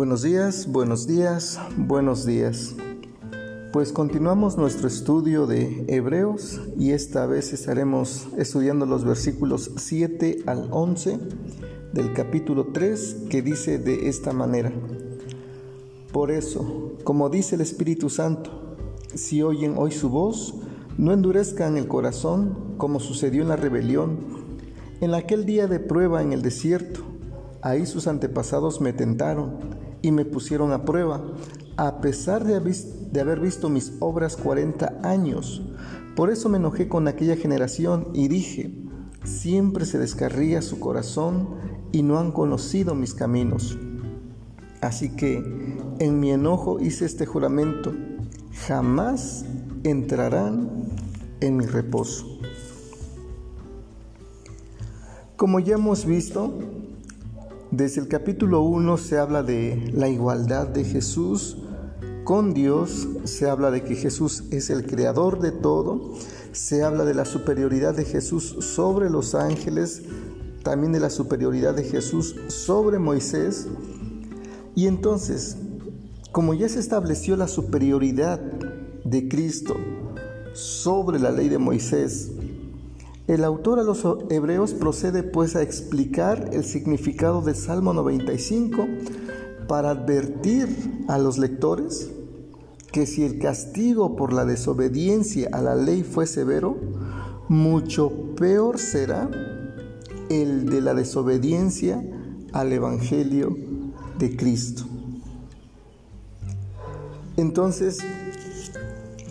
Buenos días, buenos días, buenos días. Pues continuamos nuestro estudio de Hebreos y esta vez estaremos estudiando los versículos 7 al 11 del capítulo 3 que dice de esta manera. Por eso, como dice el Espíritu Santo, si oyen hoy su voz, no endurezcan el corazón como sucedió en la rebelión, en aquel día de prueba en el desierto. Ahí sus antepasados me tentaron y me pusieron a prueba, a pesar de, haber visto mis obras 40 años. Por eso me enojé con aquella generación y dije, siempre se descarría su corazón y no han conocido mis caminos. Así que en mi enojo hice este juramento, jamás entrarán en mi reposo. Como ya hemos visto, desde el capítulo 1 se habla de la igualdad de Jesús con Dios, se habla de que Jesús es el creador de todo, se habla de la superioridad de Jesús sobre los ángeles, también de la superioridad de Jesús sobre Moisés. Y entonces, como ya se estableció la superioridad de Cristo sobre la ley de Moisés, el autor a los hebreos procede pues a explicar el significado del Salmo 95 para advertir a los lectores que si el castigo por la desobediencia a la ley fue severo, mucho peor será el de la desobediencia al Evangelio de Cristo. Entonces,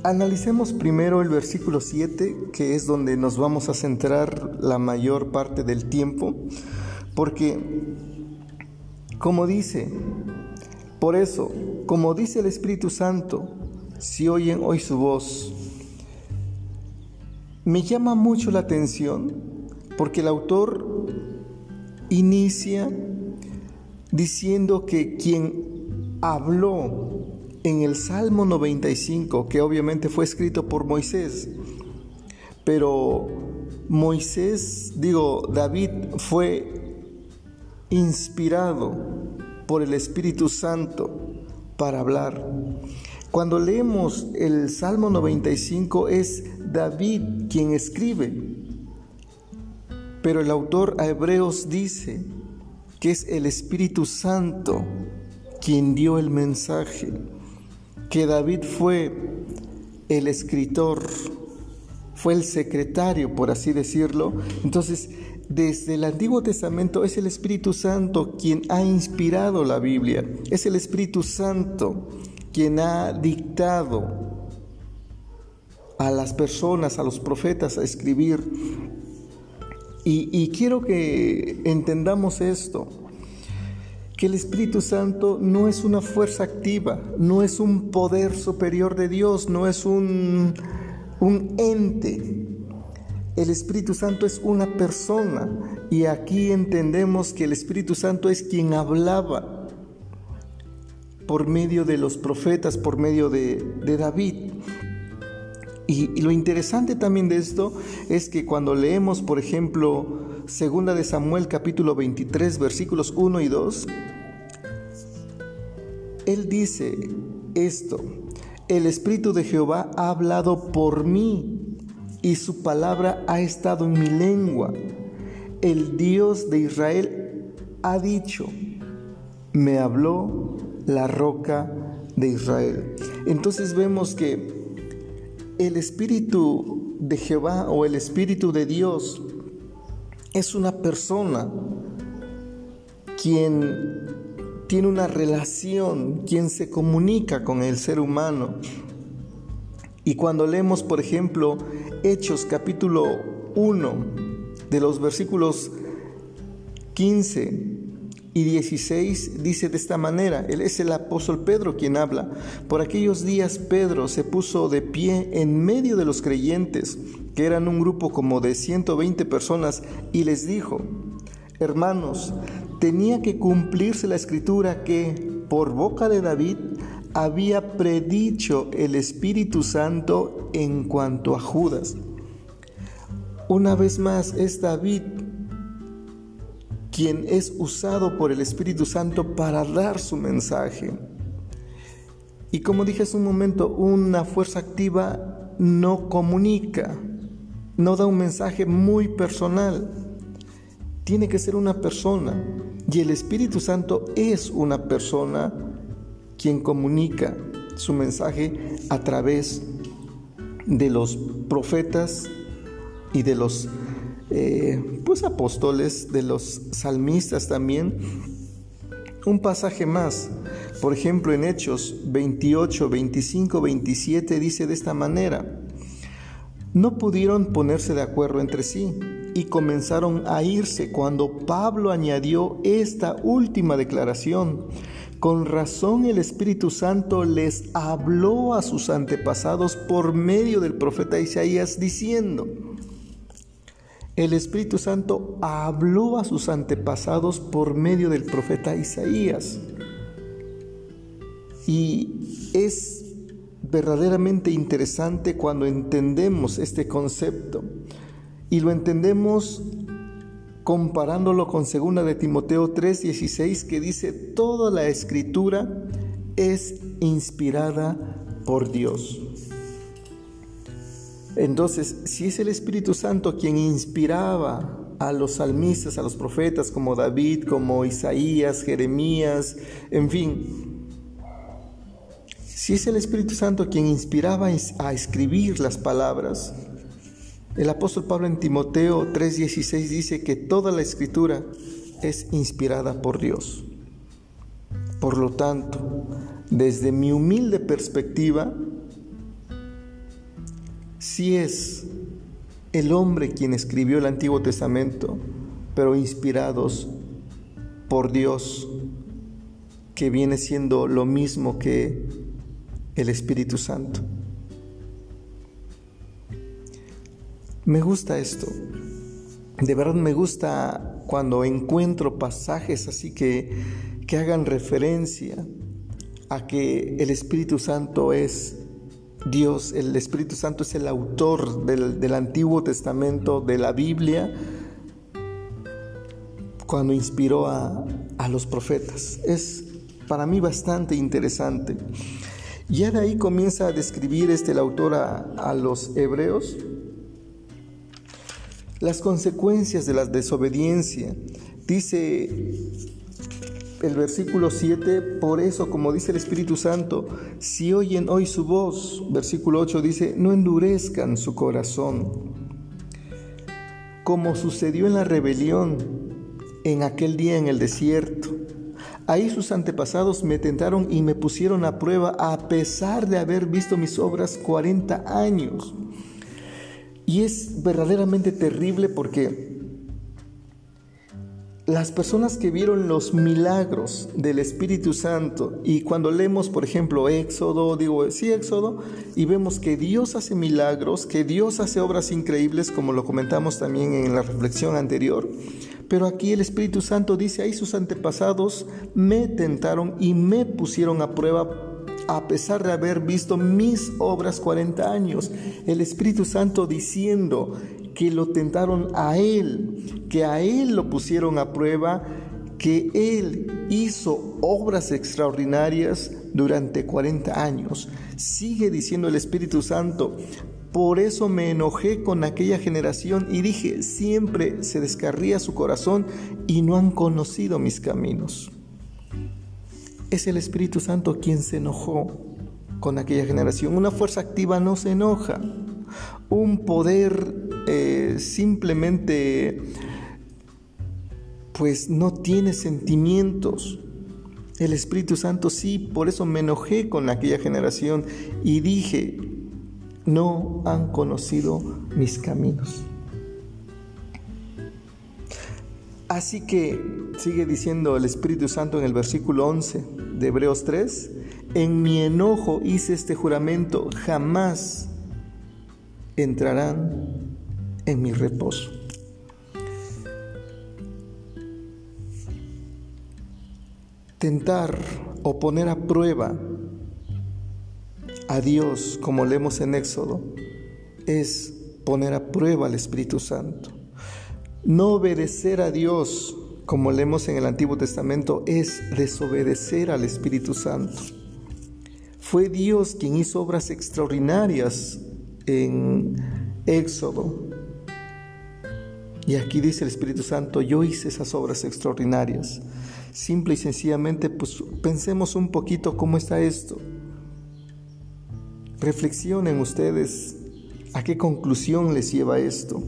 Analicemos primero el versículo 7, que es donde nos vamos a centrar la mayor parte del tiempo, porque, como dice, por eso, como dice el Espíritu Santo, si oyen hoy su voz, me llama mucho la atención porque el autor inicia diciendo que quien habló en el Salmo 95, que obviamente fue escrito por Moisés, pero Moisés, digo, David fue inspirado por el Espíritu Santo para hablar. Cuando leemos el Salmo 95 es David quien escribe, pero el autor a Hebreos dice que es el Espíritu Santo quien dio el mensaje que David fue el escritor, fue el secretario, por así decirlo. Entonces, desde el Antiguo Testamento es el Espíritu Santo quien ha inspirado la Biblia, es el Espíritu Santo quien ha dictado a las personas, a los profetas a escribir. Y, quiero que entendamos esto que el Espíritu Santo no es una fuerza activa, no es un poder superior de Dios, no es un, un ente. El Espíritu Santo es una persona y aquí entendemos que el Espíritu Santo es quien hablaba por medio de los profetas, por medio de, David. Y, lo interesante también de esto es que cuando leemos, por ejemplo, Segunda de Samuel capítulo 23 versículos 1 y 2, él dice esto, el Espíritu de Jehová ha hablado por mí y su palabra ha estado en mi lengua. El Dios de Israel ha dicho, me habló la roca de Israel. Entonces vemos que el Espíritu de Jehová o el Espíritu de Dios es una persona quien tiene una relación, quien se comunica con el ser humano. Y cuando leemos, por ejemplo, Hechos capítulo 1, de los versículos 15 y 16, dice de esta manera, él es el apóstol Pedro quien habla. Por aquellos días Pedro se puso de pie en medio de los creyentes, que eran un grupo como de 120 personas, y les dijo, hermanos, tenía que cumplirse la escritura que por boca de David había predicho el Espíritu Santo en cuanto a Judas. Una vez más es David quien es usado por el Espíritu Santo para dar su mensaje. Y como dije hace un momento, una fuerza activa no comunica, no da un mensaje muy personal. Tiene que ser una persona. Y el Espíritu Santo es una persona quien comunica su mensaje a través de los profetas y de los eh, pues apóstoles, de los salmistas también. Un pasaje más, por ejemplo en Hechos 28, 25, 27 dice de esta manera, no pudieron ponerse de acuerdo entre sí y comenzaron a irse cuando Pablo añadió esta última declaración. Con razón el Espíritu Santo les habló a sus antepasados por medio del profeta Isaías diciendo, el Espíritu Santo habló a sus antepasados por medio del profeta Isaías. Y es verdaderamente interesante cuando entendemos este concepto y lo entendemos comparándolo con 2 de Timoteo 3:16 que dice, toda la escritura es inspirada por Dios. Entonces, si es el Espíritu Santo quien inspiraba a los salmistas, a los profetas como David, como Isaías, Jeremías, en fin, si es el Espíritu Santo quien inspiraba a escribir las palabras, el apóstol Pablo en Timoteo 3:16 dice que toda la escritura es inspirada por Dios. Por lo tanto, desde mi humilde perspectiva, si es el hombre quien escribió el Antiguo Testamento, pero inspirados por Dios, que viene siendo lo mismo que el Espíritu Santo. Me gusta esto. De verdad me gusta cuando encuentro pasajes así que, que hagan referencia a que el Espíritu Santo es Dios, el Espíritu Santo es el autor del, Antiguo Testamento, de la Biblia, cuando inspiró a, a los profetas. Es para mí bastante interesante. Ya de ahí comienza a describir este, el autor a, a los hebreos las consecuencias de la desobediencia. Dice el versículo 7, por eso, como dice el Espíritu Santo, si oyen hoy su voz, versículo 8 dice, no endurezcan su corazón, como sucedió en la rebelión en aquel día en el desierto. Ahí sus antepasados me tentaron y me pusieron a prueba a pesar de haber visto mis obras 40 años. Y es verdaderamente terrible porque las personas que vieron los milagros del Espíritu Santo y cuando leemos, por ejemplo, Éxodo, digo, sí, Éxodo, y vemos que Dios hace milagros, que Dios hace obras increíbles, como lo comentamos también en la reflexión anterior, pero aquí el Espíritu Santo dice, ahí sus antepasados me tentaron y me pusieron a prueba a pesar de haber visto mis obras 40 años. El Espíritu Santo diciendo que lo tentaron a Él, que a Él lo pusieron a prueba, que Él hizo obras extraordinarias durante 40 años. Sigue diciendo el Espíritu Santo, por eso me enojé con aquella generación y dije, siempre se descarría su corazón y no han conocido mis caminos. Es el Espíritu Santo quien se enojó con aquella generación. Una fuerza activa no se enoja. Un poder eh, simplemente pues no tiene sentimientos. El Espíritu Santo sí, por eso me enojé con aquella generación y dije, no han conocido mis caminos. Así que sigue diciendo el Espíritu Santo en el versículo 11 de Hebreos 3, en mi enojo hice este juramento, jamás entrarán en mi reposo. Tentar o poner a prueba a Dios, como leemos en Éxodo, es poner a prueba al Espíritu Santo. No obedecer a Dios, como leemos en el Antiguo Testamento, es desobedecer al Espíritu Santo. Fue Dios quien hizo obras extraordinarias en Éxodo. Y aquí dice el Espíritu Santo, yo hice esas obras extraordinarias. Simple y sencillamente, pues pensemos un poquito cómo está esto. Reflexionen ustedes a qué conclusión les lleva esto.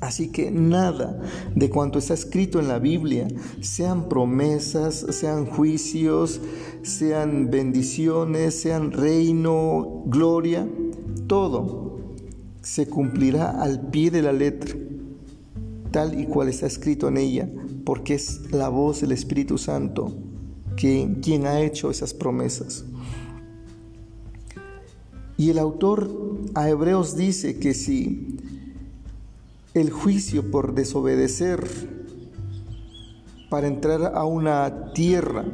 Así que nada de cuanto está escrito en la Biblia, sean promesas, sean juicios, sean bendiciones, sean reino, gloria, todo se cumplirá al pie de la letra, tal y cual está escrito en ella, porque es la voz del Espíritu Santo quien ha hecho esas promesas. Y el autor a Hebreos dice que si el juicio por desobedecer para entrar a una tierra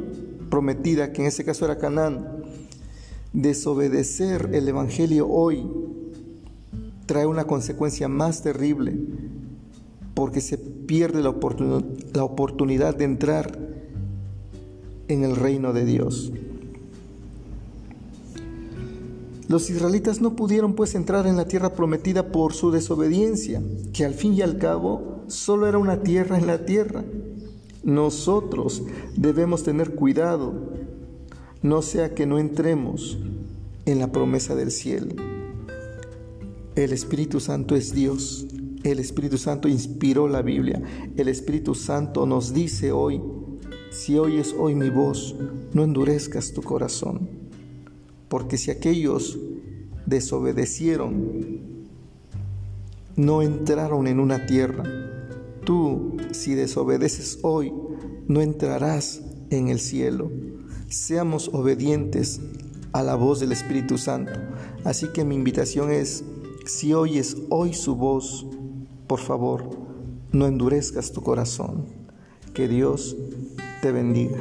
prometida, que en ese caso era Canaán, desobedecer el Evangelio hoy trae una consecuencia más terrible porque se pierde la, la oportunidad de entrar en el reino de Dios. Los israelitas no pudieron pues entrar en la tierra prometida por su desobediencia, que al fin y al cabo solo era una tierra en la tierra. Nosotros debemos tener cuidado, no sea que no entremos en la promesa del cielo. El Espíritu Santo es Dios. El Espíritu Santo inspiró la Biblia. El Espíritu Santo nos dice hoy, si oyes hoy mi voz, no endurezcas tu corazón. Porque si aquellos desobedecieron, no entraron en una tierra, tú si desobedeces hoy, no entrarás en el cielo. Seamos obedientes a la voz del Espíritu Santo. Así que mi invitación es, si oyes hoy su voz, por favor, no endurezcas tu corazón. Que Dios te bendiga.